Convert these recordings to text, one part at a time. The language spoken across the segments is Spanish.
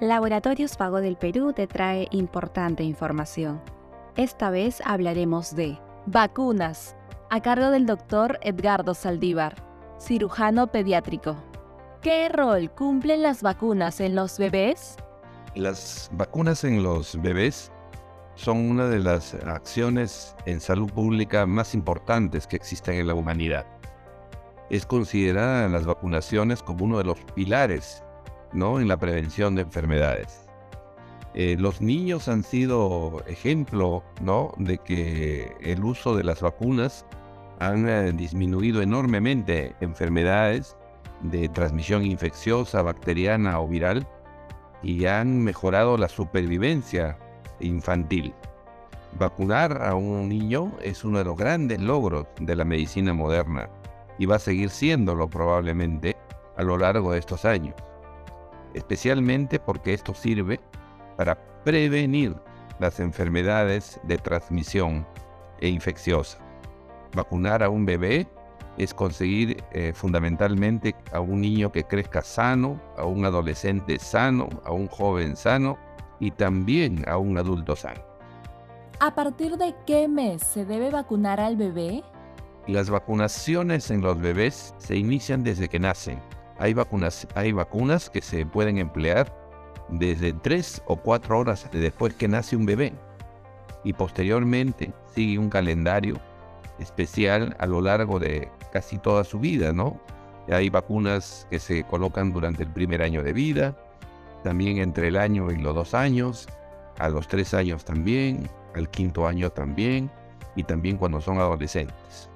Laboratorios Pago del Perú te trae importante información. Esta vez hablaremos de vacunas, a cargo del doctor Edgardo Saldívar, cirujano pediátrico. ¿Qué rol cumplen las vacunas en los bebés? Las vacunas en los bebés son una de las acciones en salud pública más importantes que existen en la humanidad. Es considerada las vacunaciones como uno de los pilares ¿no? en la prevención de enfermedades. Eh, los niños han sido ejemplo de que el uso de las vacunas han eh, disminuido enormemente enfermedades de transmisión infecciosa, bacteriana o viral y han mejorado la supervivencia infantil. Vacunar a un niño es uno de los grandes logros de la medicina moderna y va a seguir siéndolo probablemente a lo largo de estos años especialmente porque esto sirve para prevenir las enfermedades de transmisión e infecciosa. Vacunar a un bebé es conseguir eh, fundamentalmente a un niño que crezca sano, a un adolescente sano, a un joven sano y también a un adulto sano. ¿A partir de qué mes se debe vacunar al bebé? Las vacunaciones en los bebés se inician desde que nacen hay vacunas, hay vacunas que se pueden emplear desde 3 o 4 horas después que nace un bebé y posteriormente sigue un calendario especial a lo largo de casi toda su vida, ¿no? Hay vacunas que se colocan durante el primer año de vida, también entre el año y los dos años, a los tres años también, al quinto año también, y también cuando son adolescentes.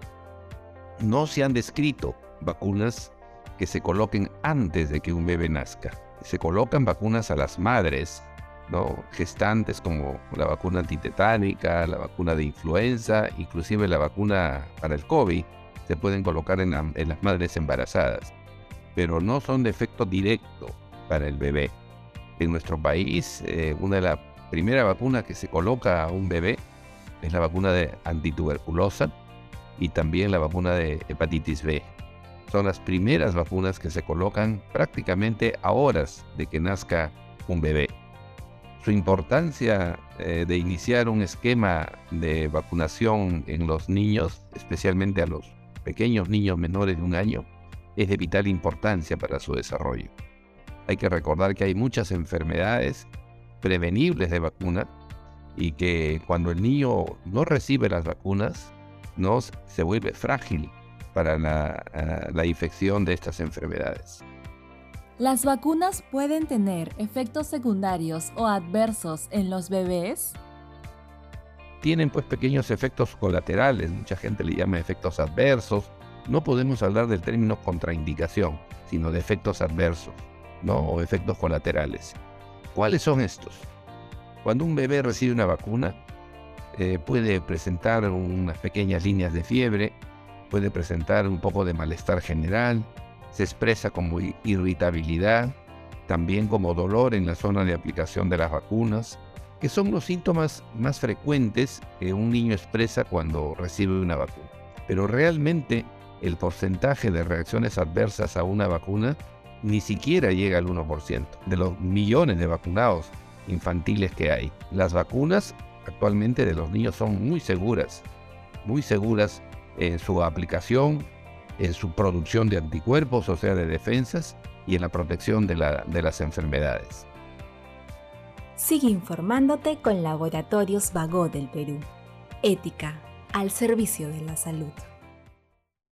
No se han descrito vacunas que se coloquen antes de que un bebé nazca. Se colocan vacunas a las madres, ¿no? gestantes como la vacuna antitetánica, la vacuna de influenza, inclusive la vacuna para el COVID, se pueden colocar en, las madres embarazadas, pero no son de efecto directo para el bebé. En nuestro país, eh, una de las primeras vacunas que se coloca a un bebé es la vacuna de antituberculosa y también la vacuna de hepatitis B son las primeras vacunas que se colocan prácticamente a horas de que nazca un bebé. Su importancia eh, de iniciar un esquema de vacunación en los niños, especialmente a los pequeños niños menores de un año, es de vital importancia para su desarrollo. Hay que recordar que hay muchas enfermedades prevenibles de vacuna y que cuando el niño no recibe las vacunas, no se vuelve frágil para eh, la, infección de estas enfermedades. ¿Las vacunas pueden tener efectos secundarios o adversos en los bebés? Tienen pues pequeños efectos colaterales, mucha gente le llama efectos adversos. No podemos hablar del término contraindicación, sino de efectos adversos, ¿no? O efectos colaterales. ¿Cuáles son estos? Cuando un bebé recibe una vacuna, eh, puede presentar unas pequeñas líneas de fiebre, puede presentar un poco de malestar general, se expresa como irritabilidad, también como dolor en la zona de aplicación de las vacunas, que son los síntomas más frecuentes que un niño expresa cuando recibe una vacuna. Pero realmente el porcentaje de reacciones adversas a una vacuna ni siquiera llega al 1% de los millones de vacunados infantiles que hay. Las vacunas actualmente de los niños son muy seguras, muy seguras en su aplicación, en su producción de anticuerpos, o sea, de defensas, y en la protección de, las enfermedades. Sigue informándote con Laboratorios Vago del Perú. Ética al servicio de la salud.